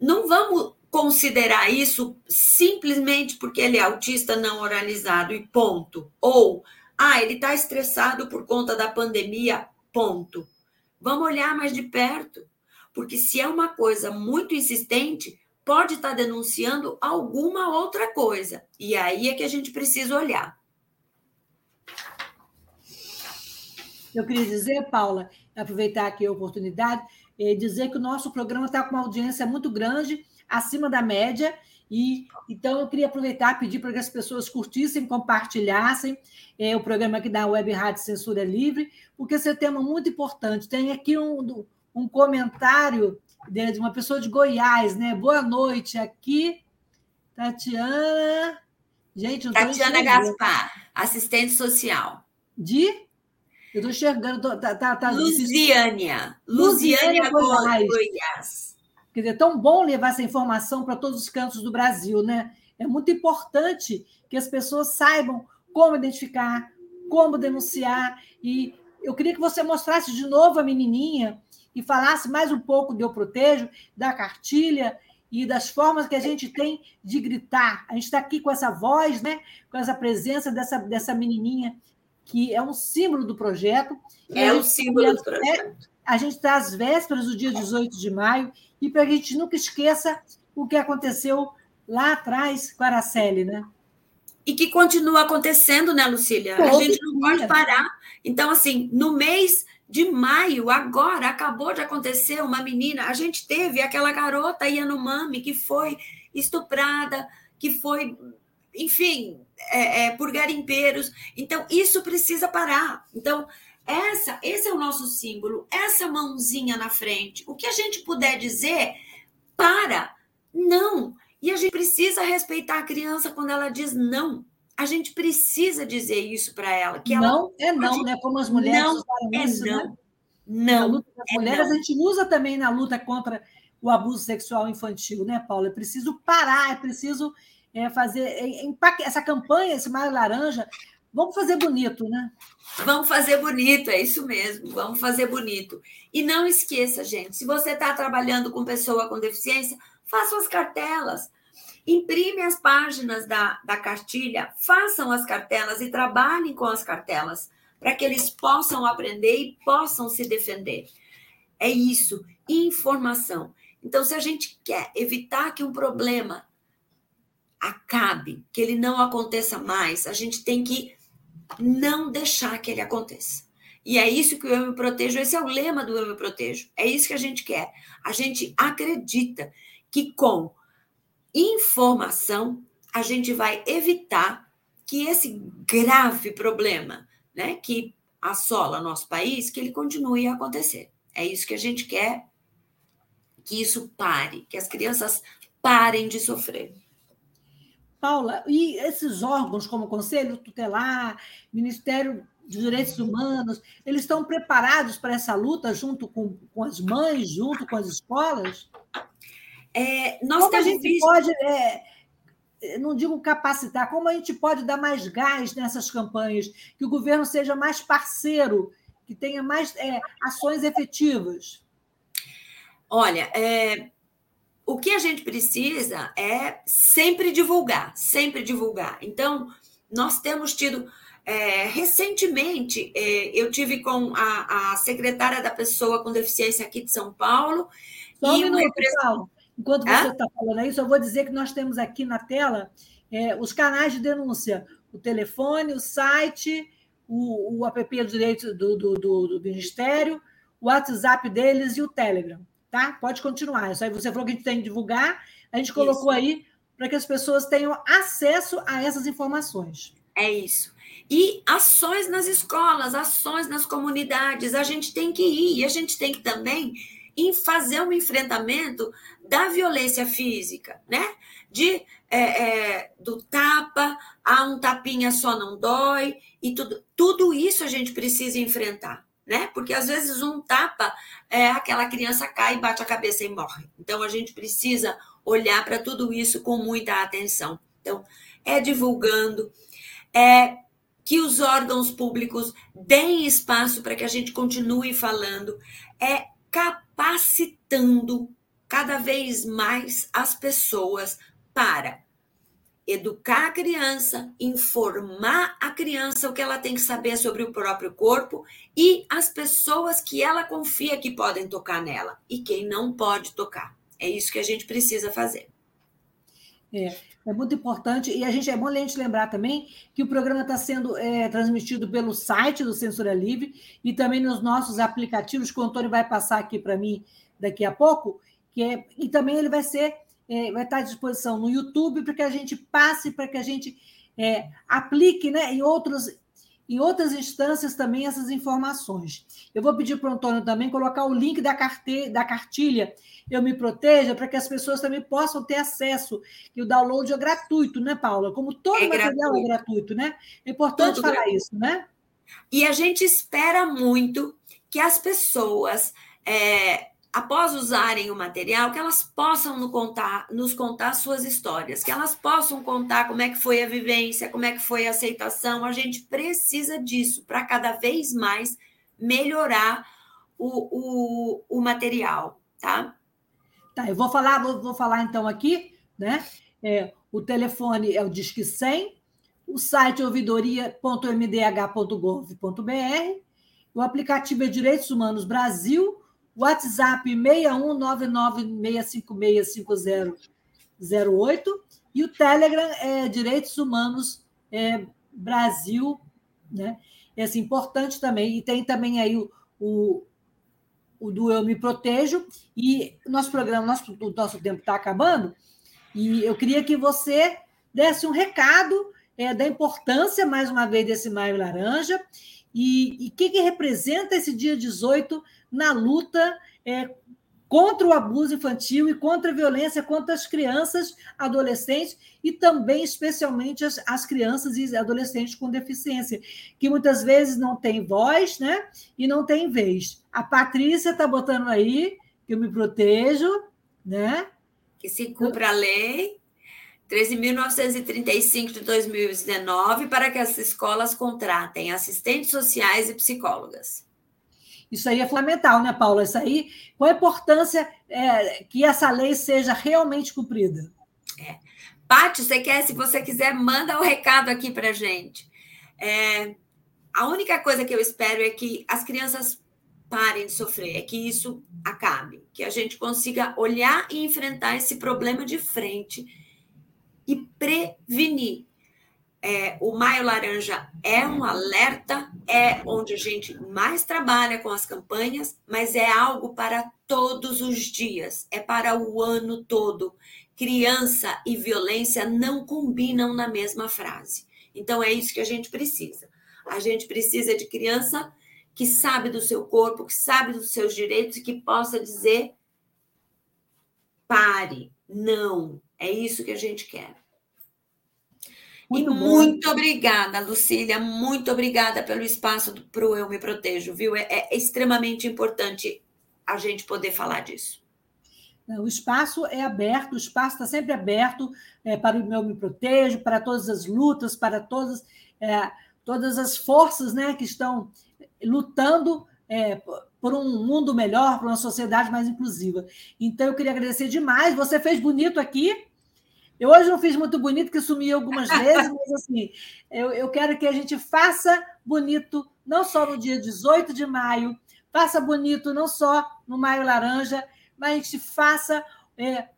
Não vamos considerar isso simplesmente porque ele é autista não oralizado e ponto. Ou, ah, ele está estressado por conta da pandemia, ponto. Vamos olhar mais de perto. Porque se é uma coisa muito insistente, pode estar tá denunciando alguma outra coisa. E aí é que a gente precisa olhar. Eu queria dizer, Paula, aproveitar aqui a oportunidade, é dizer que o nosso programa está com uma audiência muito grande, acima da média, e então eu queria aproveitar e pedir para que as pessoas curtissem, compartilhassem é, o programa aqui da Web Rádio Censura Livre, porque esse é um tema muito importante. Tem aqui um, um comentário de uma pessoa de Goiás, né? Boa noite, aqui, Tatiana. Gente, não Tatiana Gaspar, assistente social. De? Eu estou enxergando. Tô, tá, tá, tá Lusiânia. Lusiânia, Goiás. Goiás. Quer dizer, é tão bom levar essa informação para todos os cantos do Brasil, né? É muito importante que as pessoas saibam como identificar, como denunciar. E eu queria que você mostrasse de novo a menininha e falasse mais um pouco do Eu Protejo, da cartilha e das formas que a gente tem de gritar. A gente está aqui com essa voz, né? com essa presença dessa, dessa menininha, que é um símbolo do projeto. É o símbolo do projeto. A gente está às vésperas do dia 18 de maio, e para que a gente nunca esqueça o que aconteceu lá atrás com a Araceli, né? E que continua acontecendo, né, Lucília? a gente não pode parar. Então, assim, no mês de maio, agora, acabou de acontecer uma menina. A gente teve aquela garota Yanomami que foi estuprada, que foi, enfim, é, é, por garimpeiros. Então, isso precisa parar. Então, essa, esse é o nosso símbolo, essa mãozinha na frente. O que a gente puder dizer, para, não. E a gente precisa respeitar a criança quando ela diz não. A gente precisa dizer isso para ela. Que não ela é não, né? Como as mulheres não é isso, não. Né? Não. Na luta das é mulheres, não. a gente usa também na luta contra o abuso sexual infantil, né, Paula? É preciso parar, é preciso é, fazer é, essa campanha, esse Maio Laranja. Vamos fazer bonito, né? Vamos fazer bonito, é isso mesmo. Vamos fazer bonito. E não esqueça, gente, se você está trabalhando com pessoa com deficiência, faça as cartelas Imprime as páginas da, da cartilha, façam as cartelas e trabalhem com as cartelas, para que eles possam aprender e possam se defender. É isso, informação. Então, se a gente quer evitar que um problema acabe, que ele não aconteça mais, a gente tem que não deixar que ele aconteça. E é isso que o Eu Me Protejo, esse é o lema do Eu Me Protejo. É isso que a gente quer. A gente acredita que com informação, a gente vai evitar que esse grave problema, né, que assola nosso país, que ele continue a acontecer. É isso que a gente quer, que isso pare, que as crianças parem de sofrer. Paula, e esses órgãos como Conselho Tutelar, Ministério dos Direitos Humanos, eles estão preparados para essa luta junto com, com as mães, junto com as escolas? É, nós como a gente visto... pode, é, não digo capacitar, como a gente pode dar mais gás nessas campanhas, que o governo seja mais parceiro, que tenha mais é, ações efetivas? Olha, é, o que a gente precisa é sempre divulgar, sempre divulgar. Então, nós temos tido. É, recentemente, é, eu tive com a, a, secretária da pessoa com deficiência aqui de São Paulo. Só um minuto. Paulo. Enquanto você está falando isso, eu vou dizer que nós temos aqui na tela é, os canais de denúncia: o telefone, o site, o, o app do direito do, do, do, do Ministério, o WhatsApp deles e o Telegram. Tá? Pode continuar. Isso aí você falou que a gente tem que divulgar, a gente colocou isso. aí para que as pessoas tenham acesso a essas informações. É isso. E ações nas escolas, ações nas comunidades, a gente tem que ir, e a gente tem que também em fazer um enfrentamento da violência física, né? De é, é, do tapa, a um tapinha só não dói, e tudo, tudo isso a gente precisa enfrentar né? Porque às vezes um tapa, é, aquela criança cai, bate a cabeça e morre. Então a gente precisa olhar para tudo isso com muita atenção. Então, é divulgando, é que os órgãos públicos deem espaço para que a gente continue falando, é capacitando cada vez mais as pessoas para educar a criança, informar a criança o que ela tem que saber sobre o próprio corpo e as pessoas que ela confia que podem tocar nela e quem não pode tocar. É isso que a gente precisa fazer. É, é muito importante. E a gente é bom a gente lembrar também que o programa está sendo é, transmitido pelo site do Censura Livre e também nos nossos aplicativos que o Antônio vai passar aqui para mim daqui a pouco, que é, e também ele vai ser é, vai estar à disposição no YouTube para que a gente passe, para que a gente é, aplique né, em, outros, em outras instâncias também essas informações. Eu vou pedir para o Antônio também colocar o link da, carte, da cartilha Eu Me Proteja, para que as pessoas também possam ter acesso. E o download é gratuito, né, Paula? Como todo é material gratuito. é gratuito, né? É importante falar gratuito. isso, né? E a gente espera muito que as pessoas é, após usarem o material, que elas possam nos contar, nos contar suas histórias, que elas possam contar como é que foi a vivência, como é que foi a aceitação. A gente precisa disso para cada vez mais melhorar o, o, o, material, tá? Tá, eu vou falar, vou, vou falar então aqui, né? É, o telefone é o Disque 100, o site é ouvidoria.mdh.gov.br, o aplicativo é Direitos Humanos Brasil, WhatsApp 61996565008 e o Telegram é Direitos Humanos é, Brasil, né? É assim, importante também. E tem também aí o, o, o do Eu Me Protejo. E nosso programa, nosso, o nosso tempo está acabando. E eu queria que você desse um recado é, da importância, mais uma vez, desse Maio Laranja e o que, que, representa esse dia 18 na luta é, contra o abuso infantil e contra a violência contra as crianças, adolescentes e também, especialmente, as, as crianças e adolescentes com deficiência, que muitas vezes não têm voz né, e não têm vez. A Patrícia está botando aí que eu me protejo, né? Que se cumpra a lei. 13.935 de 2019 para que as escolas contratem assistentes sociais e psicólogas. Isso aí é fundamental, né, Paula? Isso aí, qual a importância é, que essa lei seja realmente cumprida? É. Paty, você quer, se você quiser, manda o um recado aqui para gente. É, a única coisa que eu espero é que as crianças parem de sofrer, é que isso acabe, que a gente consiga olhar e enfrentar esse problema de frente e prevenir. É, o Maio Laranja é um alerta, é onde a gente mais trabalha com as campanhas, mas é algo para todos os dias, é para o ano todo. Criança e violência não combinam na mesma frase. Então é isso que a gente precisa. A gente precisa de criança que sabe do seu corpo, que sabe dos seus direitos e que possa dizer: pare, não. É isso que a gente quer. Muito, muito obrigada, Lucília. Muito obrigada pelo espaço para o Eu Me Protejo, viu? É, é, extremamente importante a gente poder falar disso. O espaço é aberto, o espaço está sempre aberto é, para o Eu Me Protejo, para todas as lutas, para todas, é, todas as forças né, que estão lutando é, por um mundo melhor, por uma sociedade mais inclusiva. Então, eu queria agradecer demais. Você fez bonito aqui. Eu hoje não fiz muito bonito, que sumi algumas vezes, mas assim, eu, eu quero que a gente faça bonito, não só no dia 18 de maio, faça bonito não só no Maio Laranja, mas a gente faça é,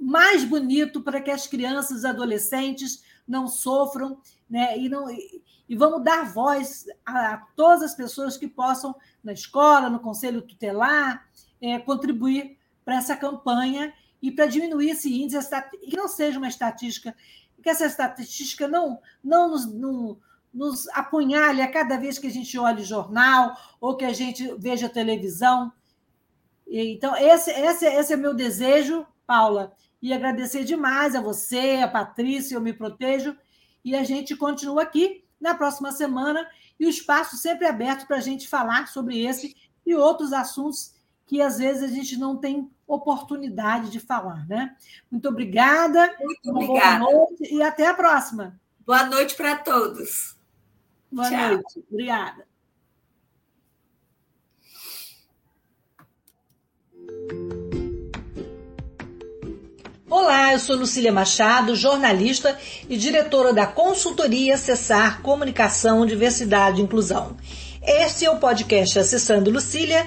mais bonito para que as crianças e adolescentes não sofram, né? E, não, e, e vamos dar voz a, a, todas as pessoas que possam, na escola, no conselho tutelar, é, contribuir para essa campanha e para diminuir esse índice, que não seja uma estatística, que essa estatística não, não nos, não, nos apunhale a cada vez que a gente olha o jornal ou que a gente veja televisão. Então, esse, esse, esse é meu desejo, Paula, e agradecer demais a você, a Patrícia, eu me protejo, e a gente continua aqui na próxima semana, e o espaço sempre aberto para a gente falar sobre esse e outros assuntos que às vezes a gente não tem oportunidade de falar, né? Muito obrigada. Muito obrigada. Boa noite e até a próxima. Boa noite para todos. Boa Tchau. noite. Obrigada. Olá, eu sou Lucília Machado, jornalista e diretora da consultoria Acessar Comunicação, Diversidade e Inclusão. Este é o podcast Acessando Lucília